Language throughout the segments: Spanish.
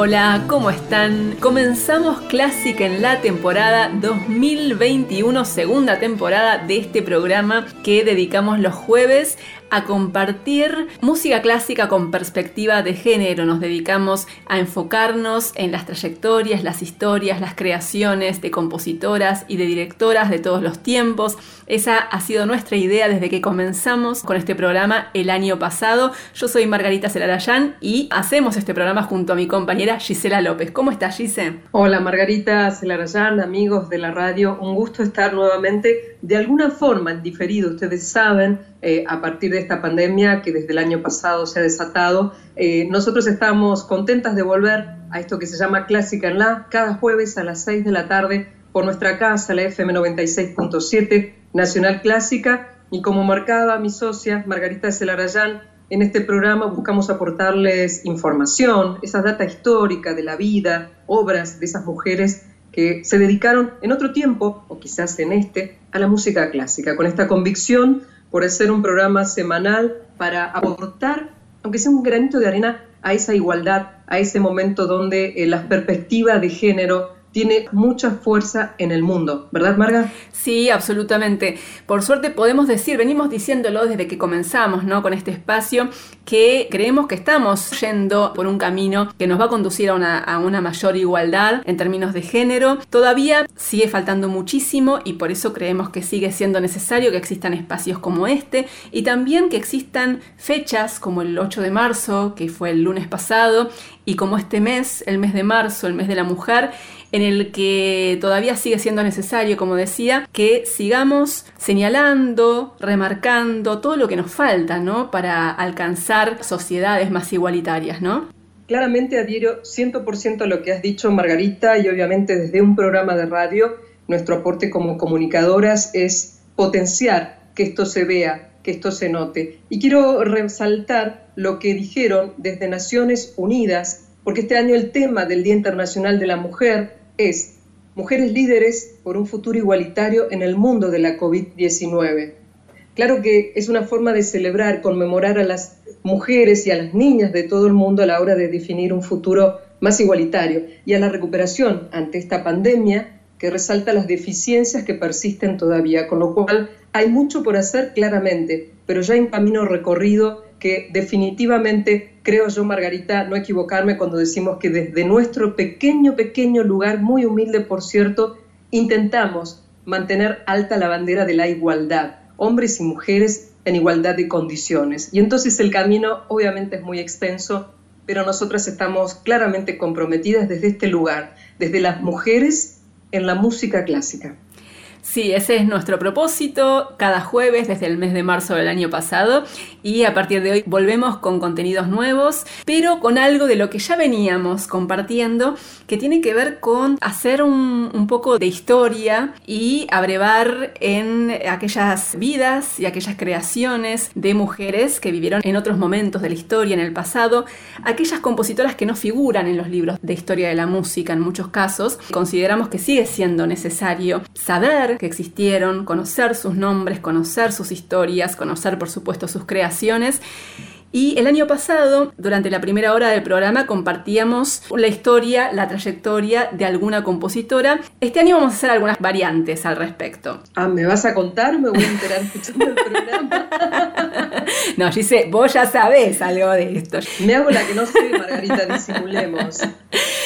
Hola, ¿cómo están? Comenzamos Clásica en la temporada 2021, segunda temporada de este programa que dedicamos los jueves a compartir música clásica con perspectiva de género. Nos dedicamos a enfocarnos en las trayectorias, las historias, las creaciones de compositoras y de directoras de todos los tiempos. Esa ha sido nuestra idea desde que comenzamos con este programa el año pasado. Yo soy Margarita Celarayán y hacemos este programa junto a mi compañera Gisela López. ¿Cómo estás, Gise? Hola, Margarita Celarayán, amigos de la radio. Un gusto estar nuevamente de alguna forma en diferido. Ustedes saben, eh, a partir de esta pandemia que desde el año pasado se ha desatado, eh, nosotros estamos contentas de volver a esto que se llama Clásica en la, cada jueves a las 6 de la tarde por nuestra casa, la FM 96.7 Nacional Clásica. Y como marcaba mi socia Margarita Celarayán, en este programa buscamos aportarles información, esa data histórica de la vida, obras de esas mujeres que se dedicaron en otro tiempo, o quizás en este, a la música clásica, con esta convicción por hacer un programa semanal para aportar, aunque sea un granito de arena, a esa igualdad, a ese momento donde eh, la perspectiva de género tiene mucha fuerza en el mundo, ¿verdad, Marga? Sí, absolutamente. Por suerte podemos decir, venimos diciéndolo desde que comenzamos, ¿no? Con este espacio, que creemos que estamos yendo por un camino que nos va a conducir a una, a una mayor igualdad en términos de género. Todavía sigue faltando muchísimo y por eso creemos que sigue siendo necesario que existan espacios como este y también que existan fechas como el 8 de marzo, que fue el lunes pasado, y como este mes, el mes de marzo, el mes de la mujer, en el que todavía sigue siendo necesario, como decía, que sigamos señalando, remarcando todo lo que nos falta, ¿no? Para alcanzar sociedades más igualitarias, ¿no? Claramente adhiero 100% a lo que has dicho, Margarita, y obviamente desde un programa de radio, nuestro aporte como comunicadoras es potenciar que esto se vea, que esto se note. Y quiero resaltar lo que dijeron desde Naciones Unidas, porque este año el tema del Día Internacional de la Mujer es Mujeres líderes por un futuro igualitario en el mundo de la COVID-19. Claro que es una forma de celebrar, conmemorar a las mujeres y a las niñas de todo el mundo a la hora de definir un futuro más igualitario y a la recuperación ante esta pandemia que resalta las deficiencias que persisten todavía, con lo cual hay mucho por hacer claramente, pero ya un camino recorrido que definitivamente creo yo, Margarita, no equivocarme cuando decimos que desde nuestro pequeño, pequeño lugar, muy humilde por cierto, intentamos mantener alta la bandera de la igualdad, hombres y mujeres en igualdad de condiciones. Y entonces el camino obviamente es muy extenso, pero nosotras estamos claramente comprometidas desde este lugar, desde las mujeres en la música clásica. Sí, ese es nuestro propósito cada jueves desde el mes de marzo del año pasado y a partir de hoy volvemos con contenidos nuevos, pero con algo de lo que ya veníamos compartiendo que tiene que ver con hacer un, poco de historia y abrevar en aquellas vidas y aquellas creaciones de mujeres que vivieron en otros momentos de la historia, en el pasado, aquellas compositoras que no figuran en los libros de historia de la música en muchos casos. Consideramos que sigue siendo necesario saber que existieron, conocer sus nombres, conocer sus historias, conocer por supuesto sus creaciones. Y el año pasado, durante la primera hora del programa, compartíamos la historia, la trayectoria de alguna compositora. Este año vamos a hacer algunas variantes al respecto. Ah, ¿me vas a contar? Me voy a enterar escuchando el programa. no, Gise, vos ya sabés algo de esto. Me hago la que no sé, Margarita, disimulemos.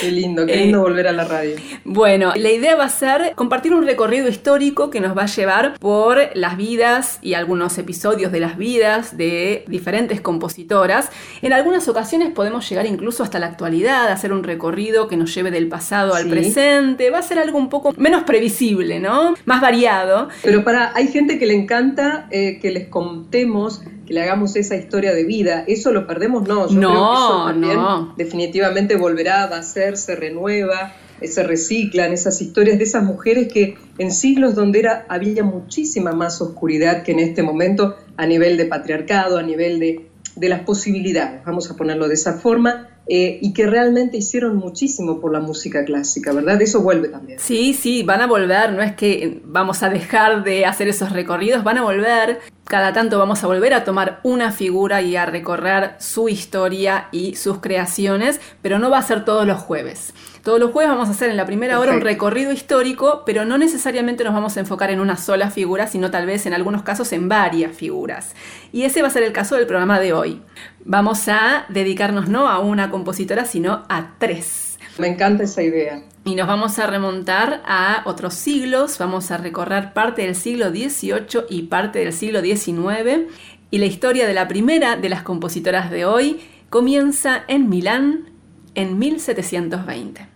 Qué lindo, qué lindo eh, volver a la radio. Bueno, la idea va a ser compartir un recorrido histórico que nos va a llevar por las vidas y algunos episodios de las vidas de diferentes compositoras. En algunas ocasiones podemos llegar incluso hasta la actualidad, hacer un recorrido que nos lleve del pasado al presente. Va a ser algo un poco menos previsible, ¿no? Más variado. Pero para, hay gente que le encanta eh, que les contemos que le hagamos esa historia de vida. ¿Eso lo perdemos? No, yo creo que eso también definitivamente volverá a ser, se renueva, se reciclan esas historias de esas mujeres que en siglos donde era, había muchísima más oscuridad que en este momento a nivel de patriarcado, a nivel de, de las posibilidades, vamos a ponerlo de esa forma, eh, y que realmente hicieron muchísimo por la música clásica, ¿verdad? Eso vuelve también. Sí, sí, van a volver, no es que vamos a dejar de hacer esos recorridos, van a volver, cada tanto vamos a volver a tomar una figura y a recorrer su historia y sus creaciones, pero no va a ser todos los jueves. Todos los jueves vamos a hacer en la primera hora un recorrido histórico, pero no necesariamente nos vamos a enfocar en una sola figura, sino tal vez en algunos casos en varias figuras. Y ese va a ser el caso del programa de hoy. Vamos a dedicarnos no a una compositora, sino a tres. Me encanta esa idea. Y nos vamos a remontar a otros siglos, vamos a recorrer parte del siglo XVIII y parte del siglo XIX. Y la historia de la primera de las compositoras de hoy comienza en Milán en 1720.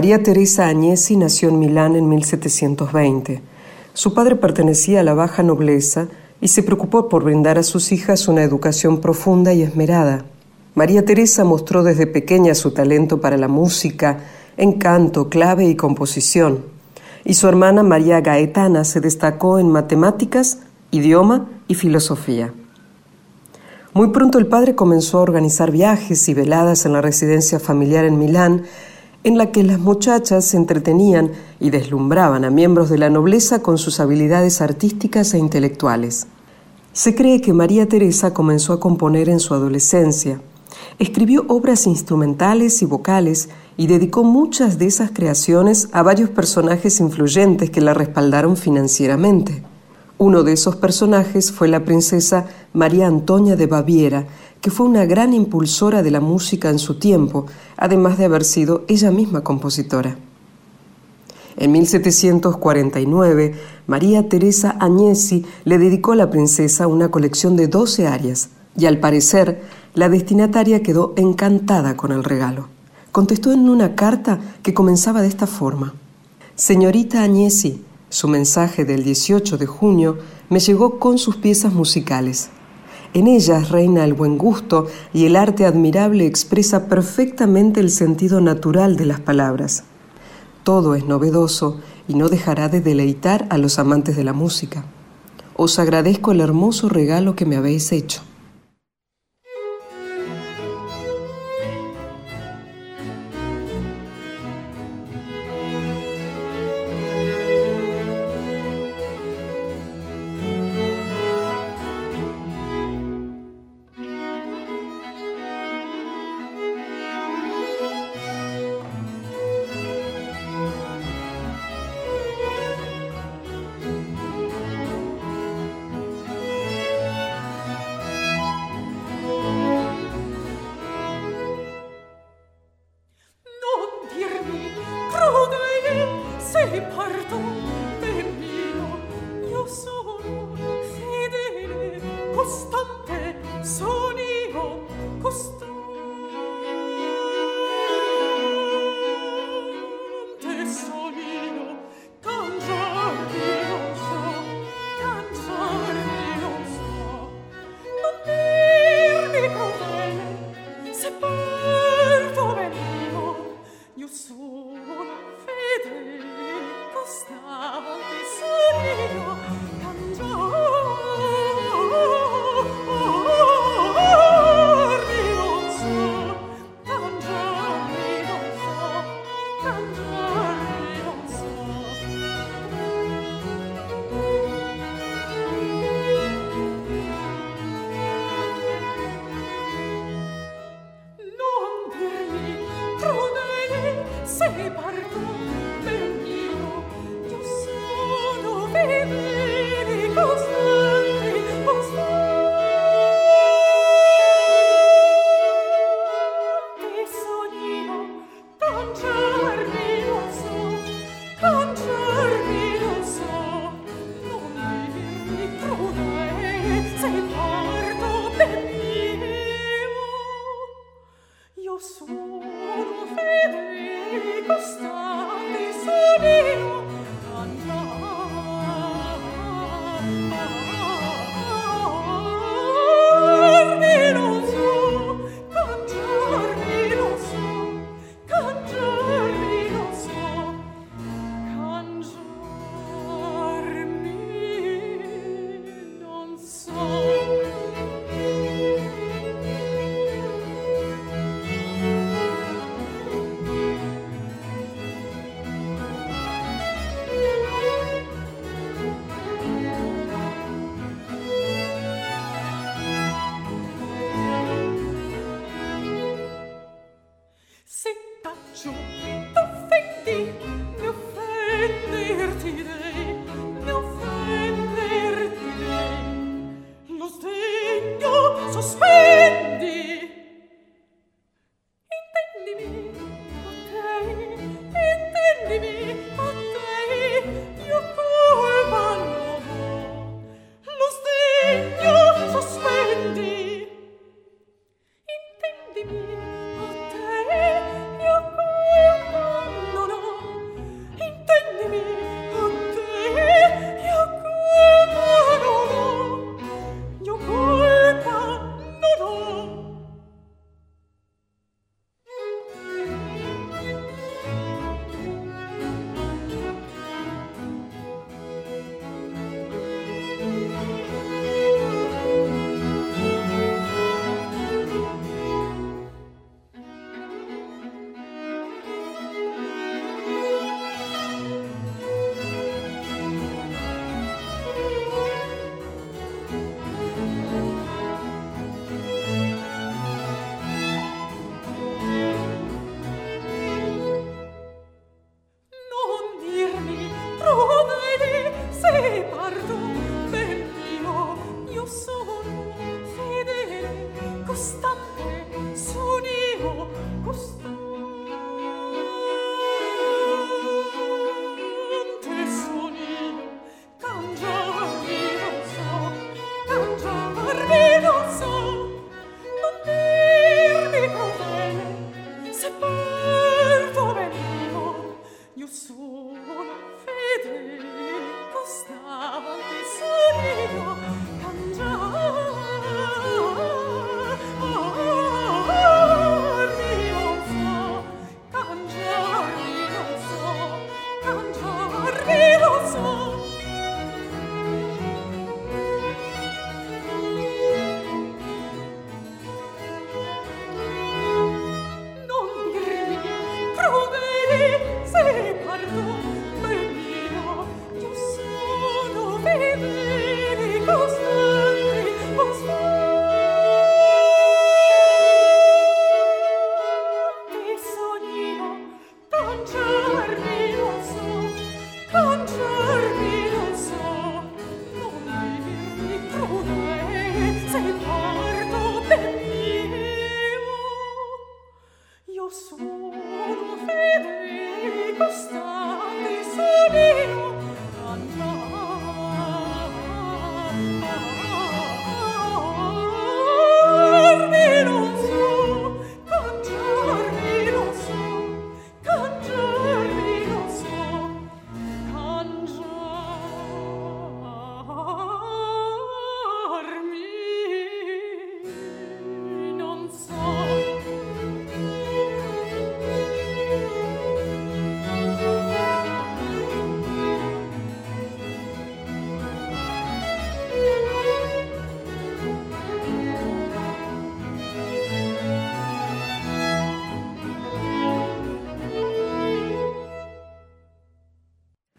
María Teresa Agnesi nació en Milán en 1720. Su padre pertenecía a la baja nobleza y se preocupó por brindar a sus hijas una educación profunda y esmerada. María Teresa mostró desde pequeña su talento para la música, encanto, clave y composición, y su hermana María Gaetana se destacó en matemáticas, idioma y filosofía. Muy pronto el padre comenzó a organizar viajes y veladas en la residencia familiar en Milán en la que las muchachas se entretenían y deslumbraban a miembros de la nobleza con sus habilidades artísticas e intelectuales. Se cree que María Teresa comenzó a componer en su adolescencia Escribió obras instrumentales y vocales y dedicó muchas de esas creaciones a varios personajes influyentes que la respaldaron financieramente. Uno de esos personajes fue la princesa María Antonia de Baviera, que fue una gran impulsora de la música en su tiempo, además de haber sido ella misma compositora. En 1749, María Teresa Agnesi le dedicó a la princesa una colección de 12 arias, y al parecer la destinataria quedó encantada con el regalo. Contestó en una carta que comenzaba de esta forma. Señorita Agnesi, su mensaje del 18 de junio me llegó con sus piezas musicales. En ellas reina el buen gusto y el arte admirable expresa perfectamente el sentido natural de las palabras. Todo es novedoso y no dejará de deleitar a los amantes de la música. Os agradezco el hermoso regalo que me habéis hecho.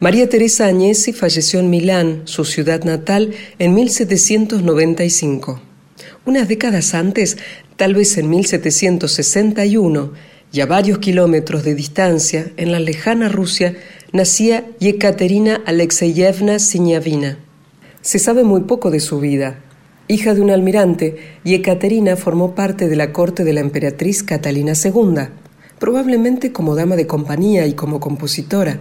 María Teresa Agnesi falleció en Milán, su ciudad natal, en 1795. Unas décadas antes, tal vez en 1761, y a varios kilómetros de distancia, en la lejana Rusia, nacía Yekaterina Alexeyevna Siñavina. Se sabe muy poco de su vida. Hija de un almirante, Yekaterina formó parte de la corte de la emperatriz Catalina II, probablemente como dama de compañía y como compositora.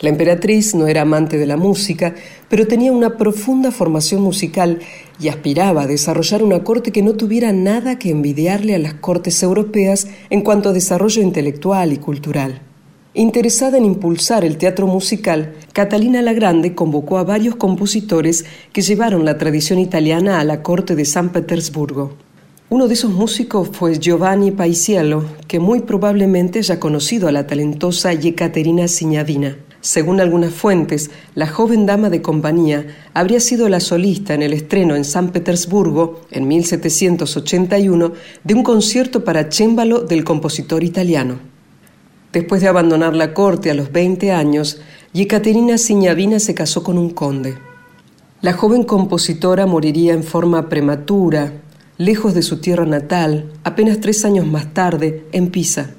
La emperatriz no era amante de la música, pero tenía una profunda formación musical y aspiraba a desarrollar una corte que no tuviera nada que envidiarle a las cortes europeas en cuanto a desarrollo intelectual y cultural. Interesada en impulsar el teatro musical, Catalina la Grande convocó a varios compositores que llevaron la tradición italiana a la corte de San Petersburgo. Uno de esos músicos fue Giovanni Paisiello, que muy probablemente haya conocido a la talentosa Yekaterina Siñavina. Según algunas fuentes, la joven dama de compañía habría sido la solista en el estreno en San Petersburgo, en 1781, de un concierto para cémbalo del compositor italiano. Después de abandonar la corte a los 20 años, Yekaterina Siñavina se casó con un conde. La joven compositora moriría en forma prematura, lejos de su tierra natal, apenas tres años más tarde, en Pisa.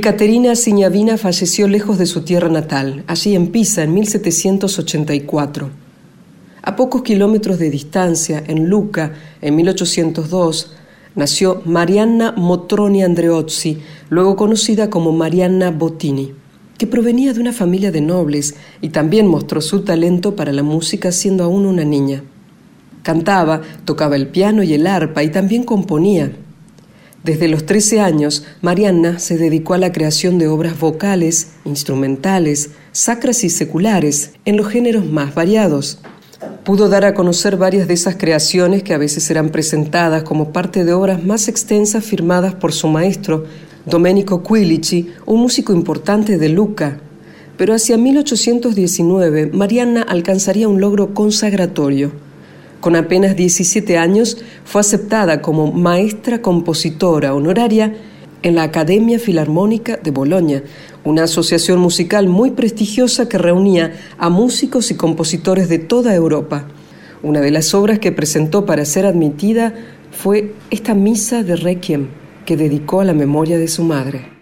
Ekaterina Siñavina falleció lejos de su tierra natal, allí en Pisa, en 1784. A pocos kilómetros de distancia, en Luca, en 1802, nació Marianna Motroni Andreozzi, luego conocida como Marianna Bottini, que provenía de una familia de nobles y también mostró su talento para la música siendo aún una niña. Cantaba, tocaba el piano y el arpa y también componía. Desde los 13 años, Marianna se dedicó a la creación de obras vocales, instrumentales, sacras y seculares, en los géneros más variados. Pudo dar a conocer varias de esas creaciones que a veces eran presentadas como parte de obras más extensas firmadas por su maestro, Domenico Quilici, un músico importante de Lucca. Pero hacia 1819, Marianna alcanzaría un logro consagratorio con apenas 17 años fue aceptada como maestra compositora honoraria en la Academia Filarmónica de Bolonia, una asociación musical muy prestigiosa que reunía a músicos y compositores de toda Europa. Una de las obras que presentó para ser admitida fue esta misa de Requiem que dedicó a la memoria de su madre.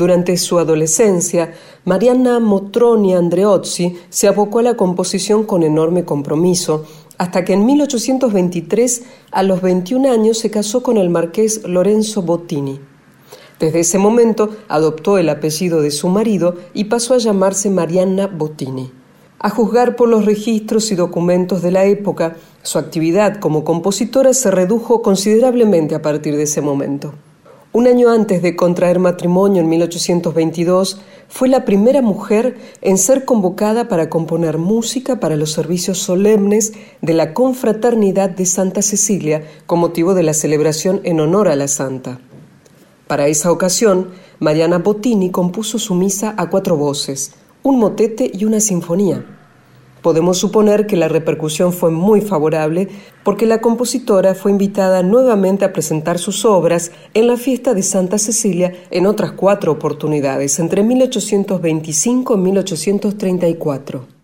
Durante su adolescencia, Marianna Motroni Andreozzi se abocó a la composición con enorme compromiso, hasta que en 1823, a los 21 años, se casó con el marqués Lorenzo Bottini. Desde ese momento adoptó el apellido de su marido y pasó a llamarse Marianna Bottini. A juzgar por los registros y documentos de la época, su actividad como compositora se redujo considerablemente a partir de ese momento. Un año antes de contraer matrimonio en 1822, fue la primera mujer en ser convocada para componer música para los servicios solemnes de la Confraternidad de Santa Cecilia con motivo de la celebración en honor a la santa. Para esa ocasión, Mariana Bottini compuso su misa a cuatro voces, un motete y una sinfonía. Podemos suponer que la repercusión fue muy favorable porque la compositora fue invitada nuevamente a presentar sus obras en la fiesta de Santa Cecilia en otras cuatro oportunidades, entre 1825 y 1834.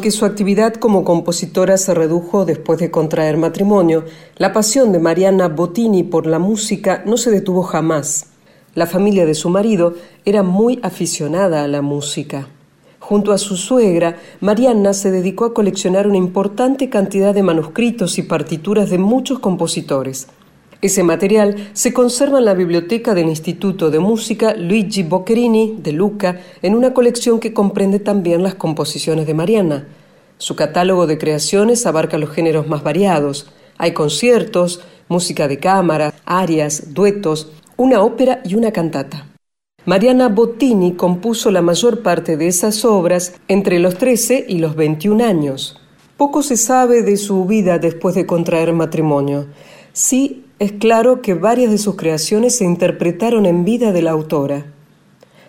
Aunque su actividad como compositora se redujo después de contraer matrimonio, la pasión de Mariana Bottini por la música no se detuvo jamás. La familia de su marido era muy aficionada a la música. Junto a su suegra, Mariana se dedicó a coleccionar una importante cantidad de manuscritos y partituras de muchos compositores. Ese material se conserva en la biblioteca del Instituto de Música Luigi Boccherini de Luca en una colección que comprende también las composiciones de Mariana. Su catálogo de creaciones abarca los géneros más variados. Hay conciertos, música de cámara, arias, duetos, una ópera y una cantata. Mariana Bottini compuso la mayor parte de esas obras entre los 13 y los 21 años. Poco se sabe de su vida después de contraer matrimonio. Sí es claro que varias de sus creaciones se interpretaron en vida de la autora.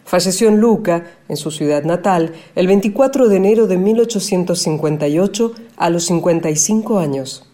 Falleció en Luca, en su ciudad natal, el 24 de enero de 1858 a los 55 años.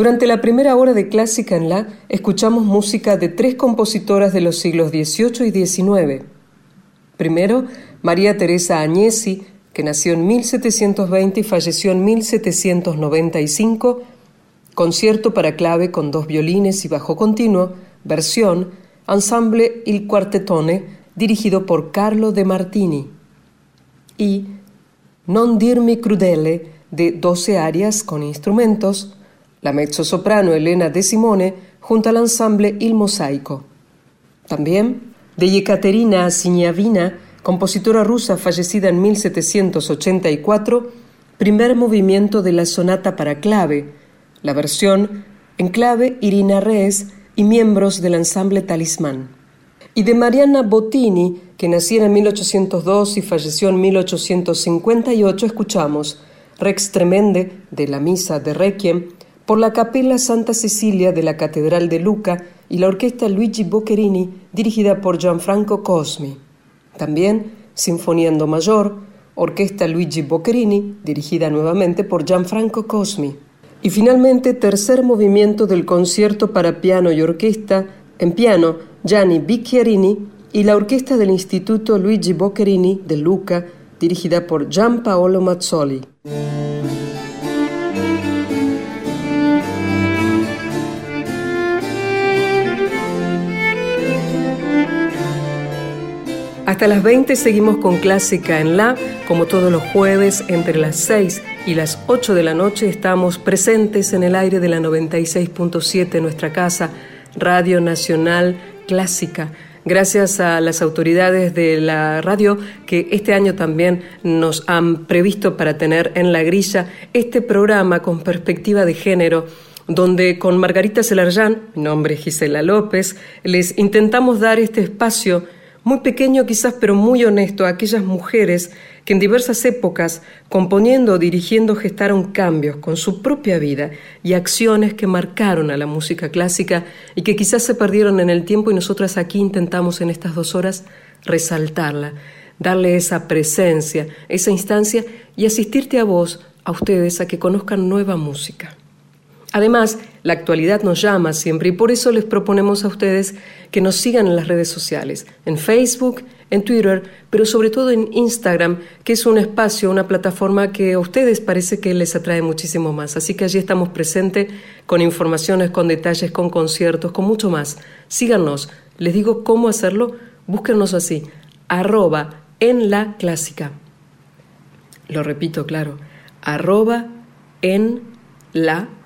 Durante la primera hora de Clásica en La, escuchamos música de tres compositoras de los siglos XVIII y XIX. Primero, María Teresa Agnesi, que nació en 1720 y falleció en 1795, concierto para clave con dos violines y bajo continuo, versión, ensemble Il Quartetone, dirigido por Carlo De Martini. Y Non dirmi crudele, de 12 arias con instrumentos, la mezzosoprano Elena De Simone junto al ensamble Il Mosaico. También de Yekaterina Signavina, compositora rusa fallecida en 1784, primer movimiento de la sonata para clave, la versión en clave Irina Rees y miembros del ensamble Talismán. Y de Mariana Bottini, que nació en 1802 y falleció en 1858, escuchamos Rex Tremende de la Misa de Requiem por la Capella Santa Cecilia de la Catedral de Luca y la orquesta Luigi Boccherini dirigida por Gianfranco Cosmi. También Sinfonía en Do Mayor, orquesta Luigi Boccherini dirigida nuevamente por Gianfranco Cosmi. Y finalmente tercer movimiento del concierto para piano y orquesta en piano Gianni Bicchiarini y la orquesta del Instituto Luigi Boccherini de Luca dirigida por Gianpaolo Mazzoli. Hasta las 20 seguimos con Clásica en La, como todos los jueves entre las 6 y las 8 de la noche estamos presentes en el aire de la 96.7 nuestra casa, Radio Nacional Clásica. Gracias a las autoridades de la radio que este año también nos han previsto para tener en la grilla este programa con perspectiva de género donde con Margarita Celarján, mi nombre es Gisela López, les intentamos dar este espacio muy pequeño quizás, pero muy honesto, a aquellas mujeres que en diversas épocas, componiendo o dirigiendo, gestaron cambios con su propia vida y acciones que marcaron a la música clásica y que quizás se perdieron en el tiempo y nosotras aquí intentamos en estas dos horas resaltarla, darle esa presencia, esa instancia y asistirte a vos, a ustedes, a que conozcan nueva música. Además, la actualidad nos llama siempre y por eso les proponemos a ustedes que nos sigan en las redes sociales, en Facebook, en Twitter, pero sobre todo en Instagram, que es un espacio, una plataforma que a ustedes parece que les atrae muchísimo más. Así que allí estamos presentes con informaciones, con detalles, con conciertos, con mucho más. Síganos. Les digo cómo hacerlo. Búsquenos así, arroba en la clásica. Lo repito, claro, arroba en la clásica.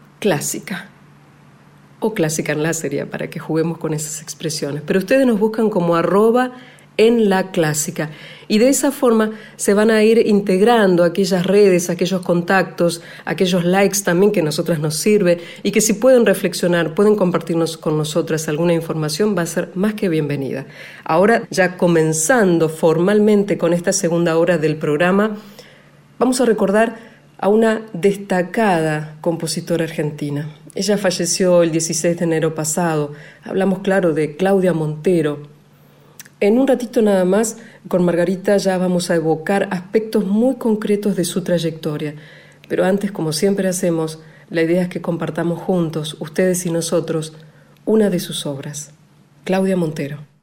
O clásica en la serie, para que juguemos con esas expresiones. Pero ustedes nos buscan como arroba en la clásica. Y de esa forma se van a ir integrando aquellas redes, aquellos contactos, aquellos likes también que a nosotras nos sirve y que si pueden reflexionar, pueden compartirnos con nosotras alguna información, va a ser más que bienvenida. Ahora, ya comenzando formalmente con esta segunda hora del programa, vamos a recordar a una destacada compositora argentina. Ella falleció el 16 de enero pasado. Hablamos, claro, de Claudia Montero. En un ratito nada más, con Margarita ya vamos a evocar aspectos muy concretos de su trayectoria. Pero antes, como siempre hacemos, la idea es que compartamos juntos, ustedes y nosotros, una de sus obras. Claudia Montero.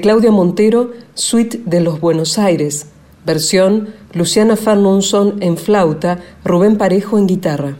Claudia Montero, Suite de los Buenos Aires. Versión Luciana Farnunson en flauta, Rubén Parejo en guitarra.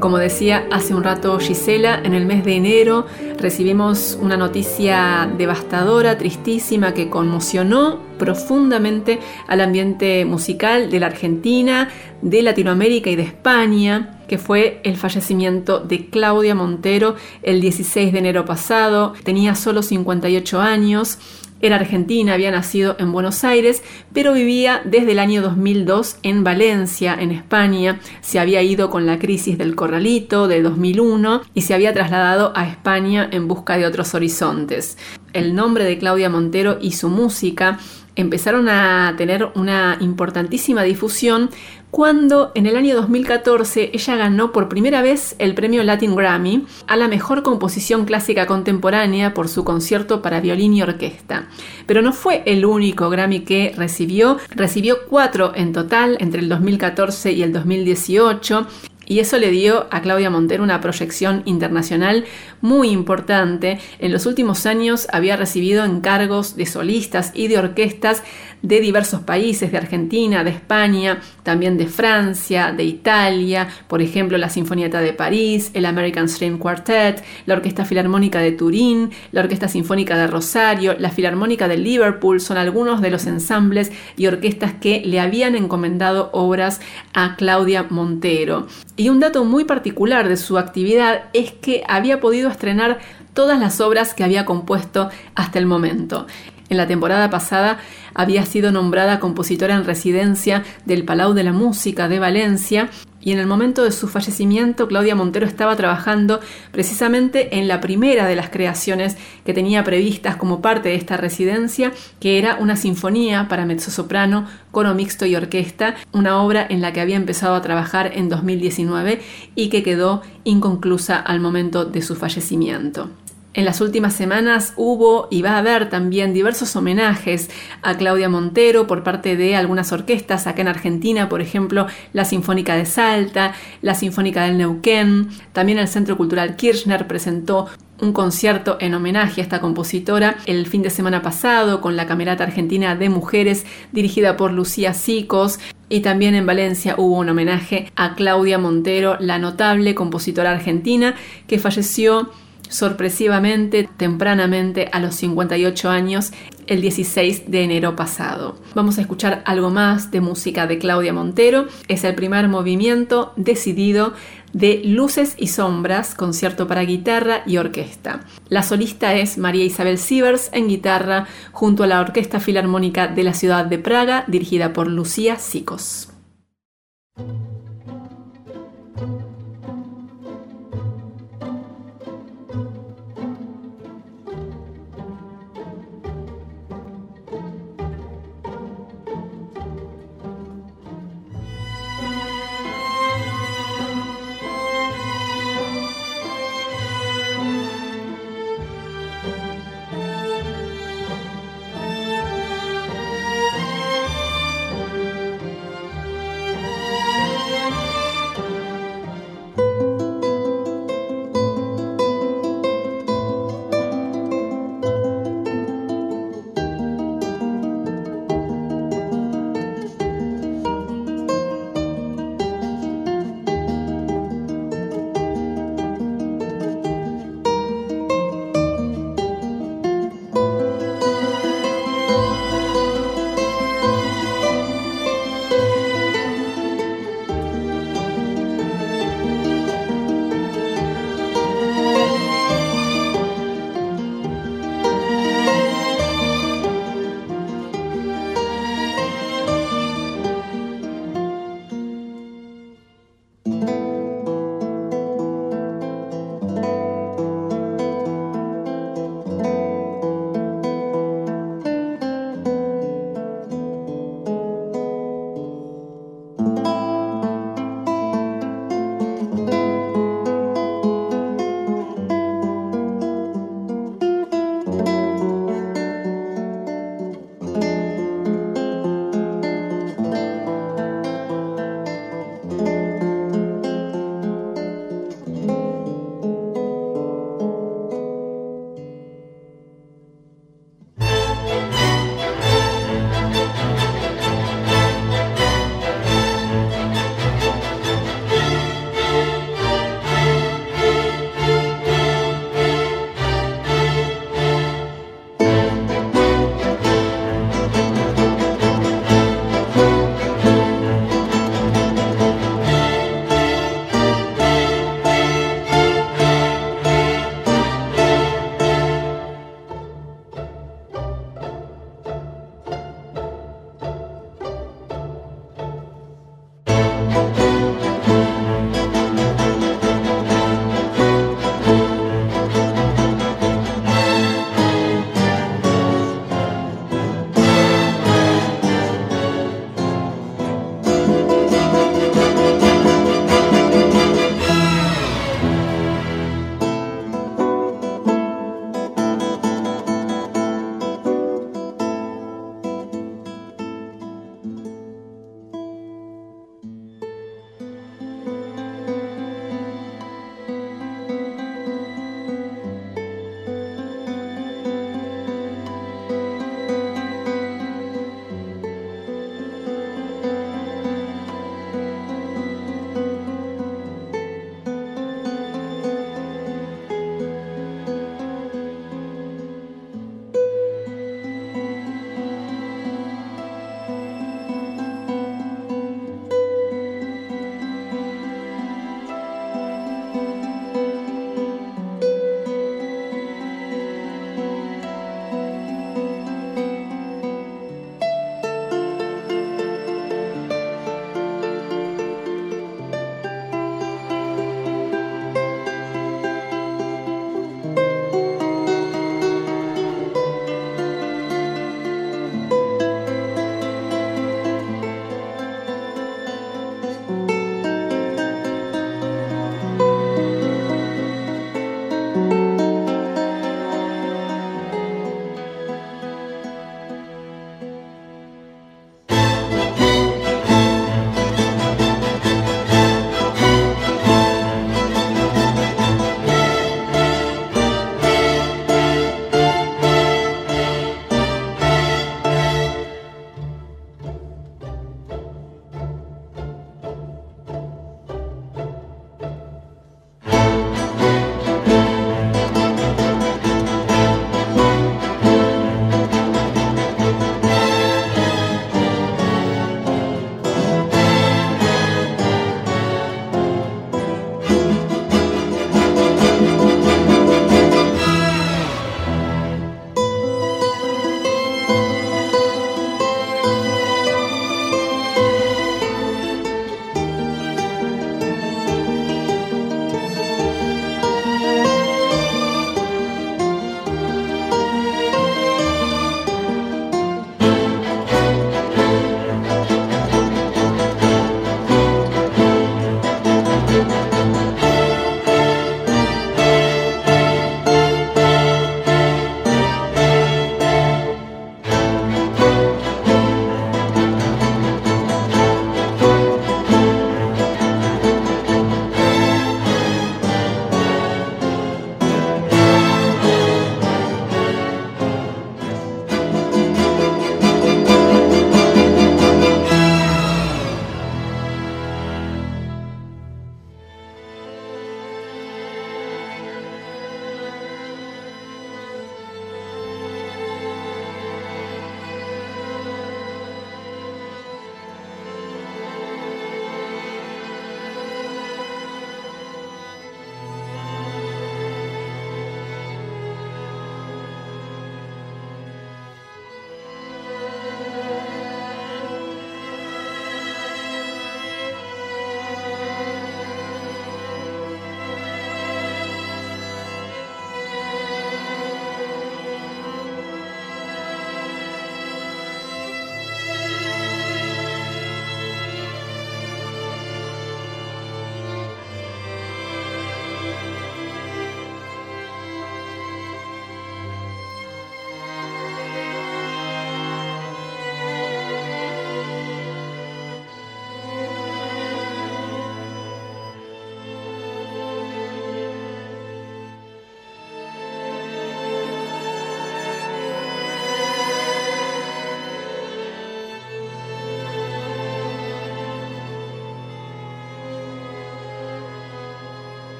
Como decía hace un rato Gisela, en el mes de enero recibimos una noticia devastadora, tristísima, que conmocionó profundamente al ambiente musical de la Argentina, de Latinoamérica y de España, que fue el fallecimiento de Claudia Montero el 16 de enero pasado. Tenía solo 58 años era argentina, había nacido en Buenos Aires, pero vivía desde el año 2002 en Valencia, en España. Se había ido con la crisis del corralito de 2001 y se había trasladado a España en busca de otros horizontes. El nombre de Claudia Montero y su música empezaron a tener una importantísima difusión cuando en el año 2014 ella ganó por primera vez el premio Latin Grammy a la mejor composición clásica contemporánea por su concierto para violín y orquesta. Pero no fue el único Grammy que recibió, recibió cuatro en total entre el 2014 y el 2018 y eso le dio a Claudia Montero una proyección internacional muy importante. En los últimos años había recibido encargos de solistas y de orquestas de diversos países, de Argentina, de España, también de Francia, de Italia, por ejemplo la Sinfonieta de París, el American String Quartet, la Orquesta Filarmónica de Turín, la Orquesta Sinfónica de Rosario, la Filarmónica de Liverpool, son algunos de los ensambles y orquestas que le habían encomendado obras a Claudia Montero. Y un dato muy particular de su actividad es que había podido estrenar todas las obras que había compuesto hasta el momento. En la temporada pasada había sido nombrada compositora en residencia del Palau de la Música de Valencia y en el momento de su fallecimiento Claudia Montero estaba trabajando precisamente en la primera de las creaciones que tenía previstas como parte de esta residencia, que era una sinfonía para mezzosoprano, coro mixto y orquesta, una obra en la que había empezado a trabajar en 2019 y que quedó inconclusa al momento de su fallecimiento. En las últimas semanas hubo y va a haber también diversos homenajes a Claudia Montero por parte de algunas orquestas acá en Argentina, por ejemplo, la Sinfónica de Salta, la Sinfónica del Neuquén, también el Centro Cultural Kirchner presentó un concierto en homenaje a esta compositora el fin de semana pasado con la Camerata Argentina de Mujeres dirigida por Lucía Sicos. Y también en Valencia hubo un homenaje a Claudia Montero, la notable compositora argentina que falleció sorpresivamente, tempranamente, a los 58 años, el 16 de enero pasado. Vamos a escuchar algo más de música de Claudia Montero. Es el primer movimiento decidido de Luces y Sombras, concierto para guitarra y orquesta. La solista es María Isabel Sievers en guitarra, junto a la Orquesta Filarmónica de la ciudad de Praga, dirigida por Lucía Sicos.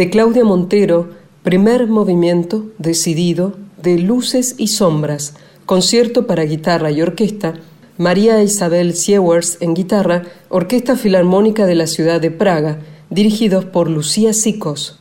De Claudia Montero, primer movimiento decidido de Luces y Sombras, concierto para guitarra y orquesta, María Isabel Siewers en guitarra, Orquesta Filarmónica de la Ciudad de Praga, dirigidos por Lucía Sicos.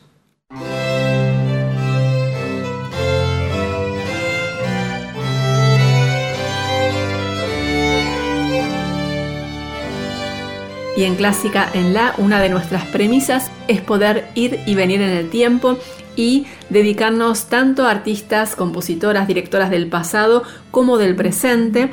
Y en Clásica en La, una de nuestras premisas es poder ir y venir en el tiempo y dedicarnos tanto a artistas, compositoras, directoras del pasado como del presente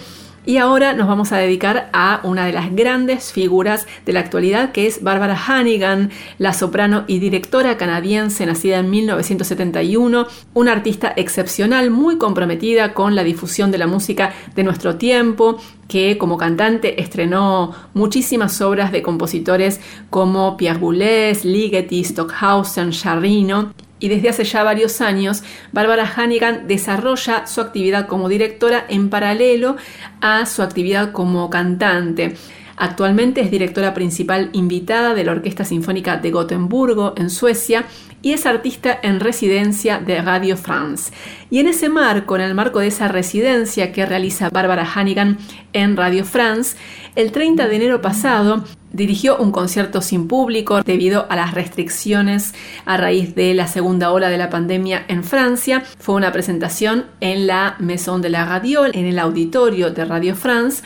y ahora nos vamos a dedicar a una de las grandes figuras de la actualidad, que es Barbara Hannigan, la soprano y directora canadiense nacida en 1971, una artista excepcional, muy comprometida con la difusión de la música de nuestro tiempo, que como cantante estrenó muchísimas obras de compositores como Pierre Boulez, Ligeti, Stockhausen, Charrino y desde hace ya varios años, Barbara Hannigan desarrolla su actividad como directora en paralelo a su actividad como cantante. Actualmente es directora principal invitada de la Orquesta Sinfónica de Gotemburgo, en Suecia, y es artista en residencia de Radio France. Y en ese marco, en el marco de esa residencia que realiza Barbara Hannigan en Radio France, el 30 de enero pasado dirigió un concierto sin público debido a las restricciones a raíz de la segunda ola de la pandemia en Francia. Fue una presentación en la Maison de la Radio, en el auditorio de Radio France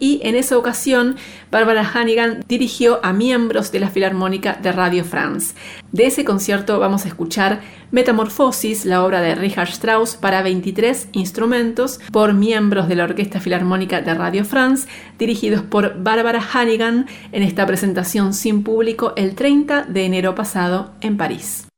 y en esa ocasión Barbara Hannigan dirigió a miembros de la Filarmónica de Radio France. De ese concierto vamos a escuchar Metamorfosis, la obra de Richard Strauss para 23 instrumentos por miembros de la Orquesta Filarmónica de Radio France, dirigidos por Barbara Hannigan en esta presentación sin público el 30 de enero pasado en París.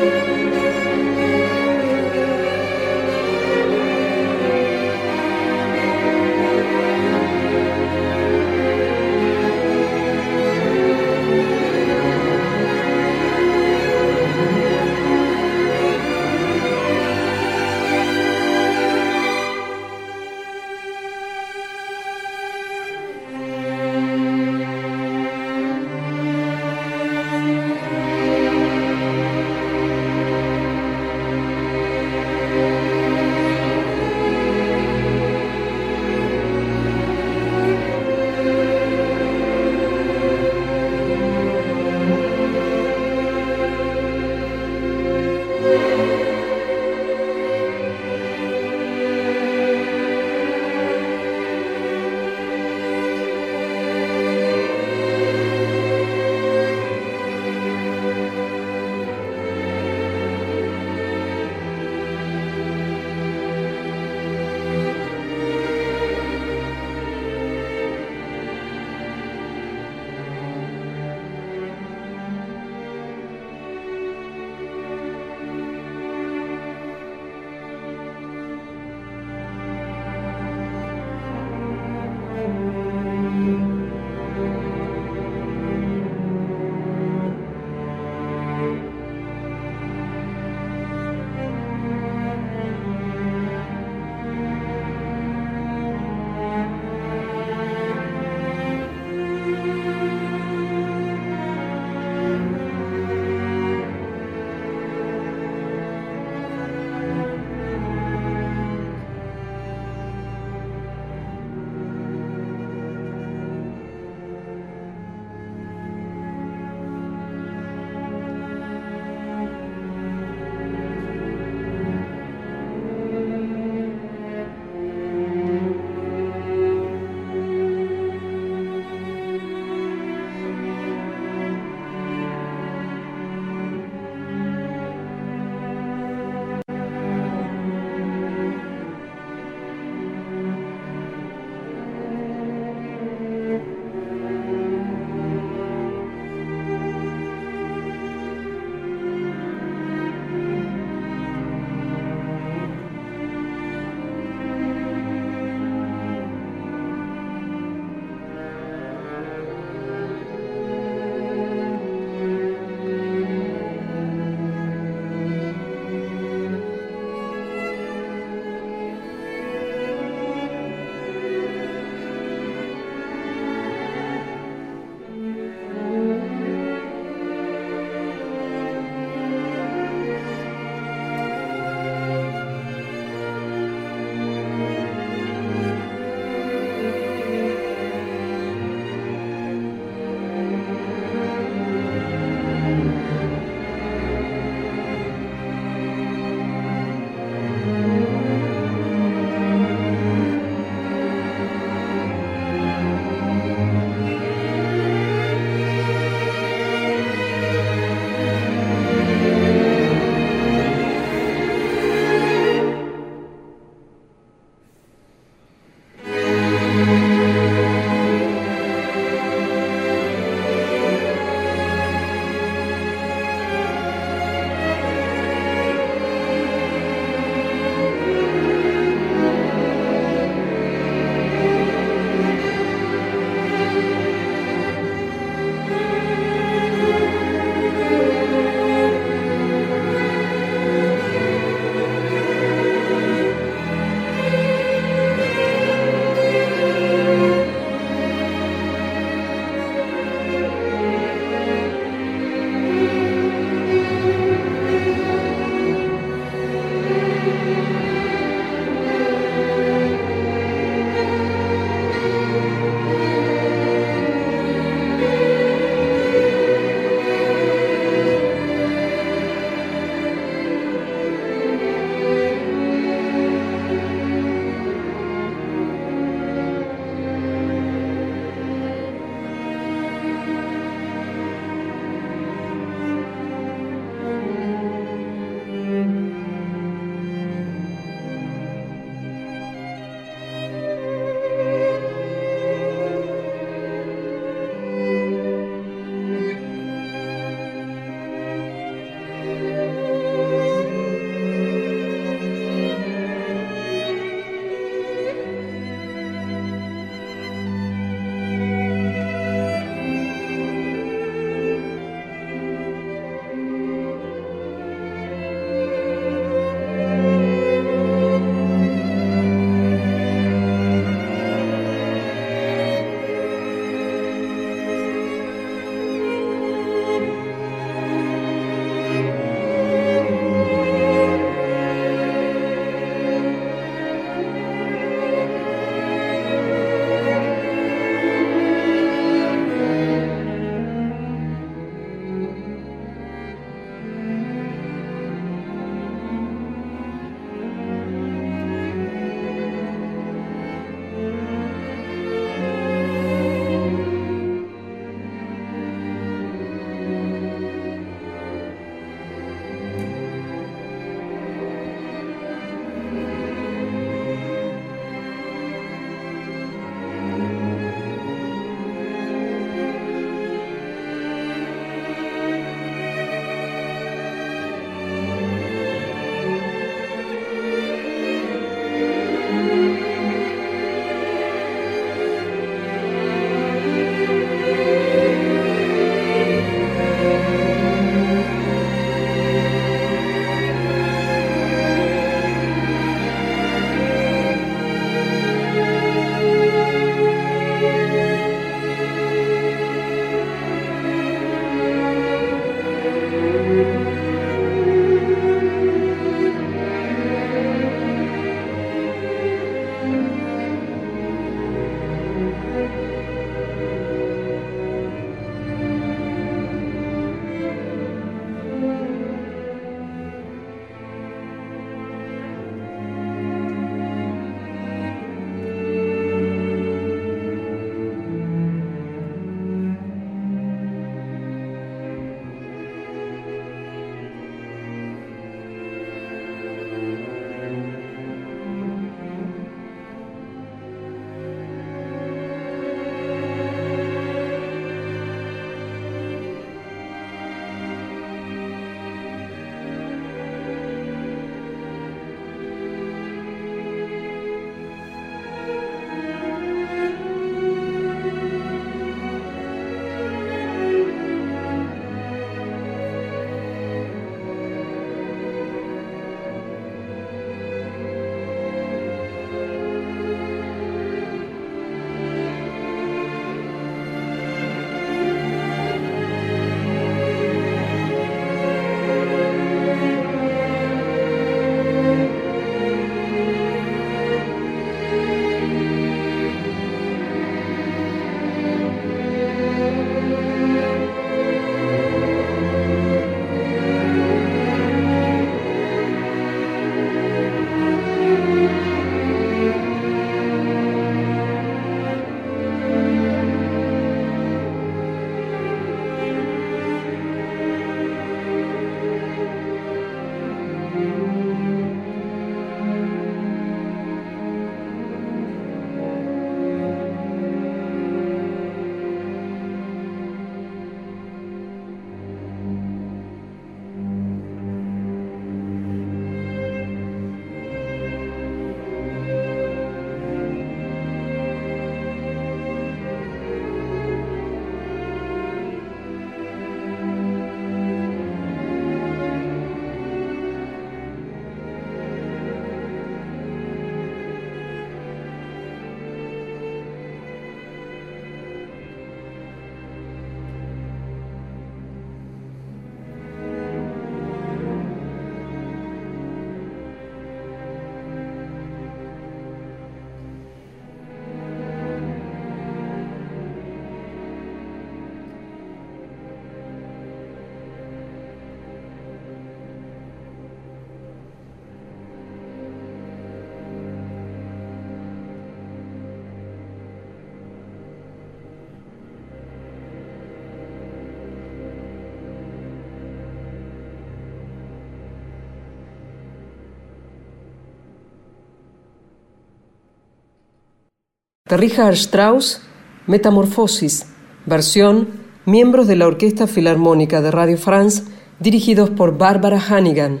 De Richard Strauss, Metamorfosis, versión miembros de la Orquesta Filarmónica de Radio France, dirigidos por Barbara Hannigan.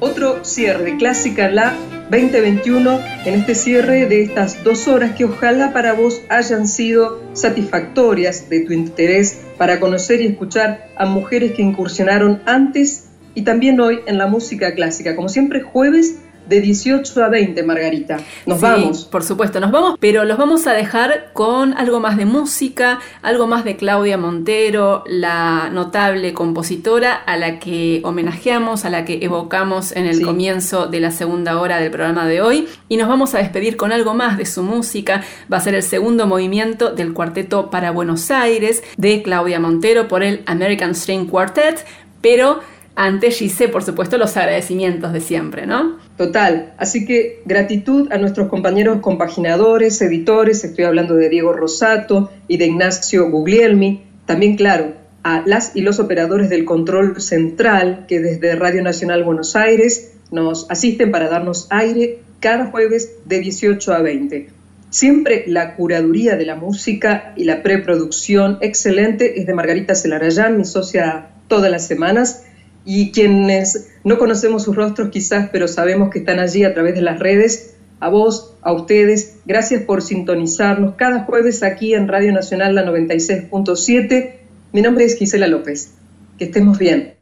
Otro cierre Clásica La 2021 en este cierre de estas dos horas que ojalá para vos hayan sido satisfactorias de tu interés para conocer y escuchar a mujeres que incursionaron antes y también hoy en la música clásica. Como siempre, jueves de 18 a 20, Margarita. Nos vamos. Por supuesto, nos vamos, pero los vamos a dejar con algo más de música, algo más de Claudia Montero, la notable compositora a la que homenajeamos, a la que evocamos en el comienzo de la segunda hora del programa de hoy. Y nos vamos a despedir con algo más de su música. Va a ser el segundo movimiento del cuarteto para Buenos Aires de Claudia Montero por el American String Quartet, pero antes Gise, por supuesto, los agradecimientos de siempre, ¿no? Total. Así que gratitud a nuestros compañeros compaginadores, editores, estoy hablando de Diego Rosato y de Ignacio Guglielmi. También, claro, a las y los operadores del control central que desde Radio Nacional Buenos Aires nos asisten para darnos aire cada jueves de 18 a 20. Siempre la curaduría de la música y la preproducción excelente es de Margarita Celarayán, mi socia todas las semanas y quienes no conocemos sus rostros quizás, pero sabemos que están allí a través de las redes, a vos, a ustedes, gracias por sintonizarnos cada jueves aquí en Radio Nacional la 96.7. Mi nombre es Gisela López. Que estemos bien.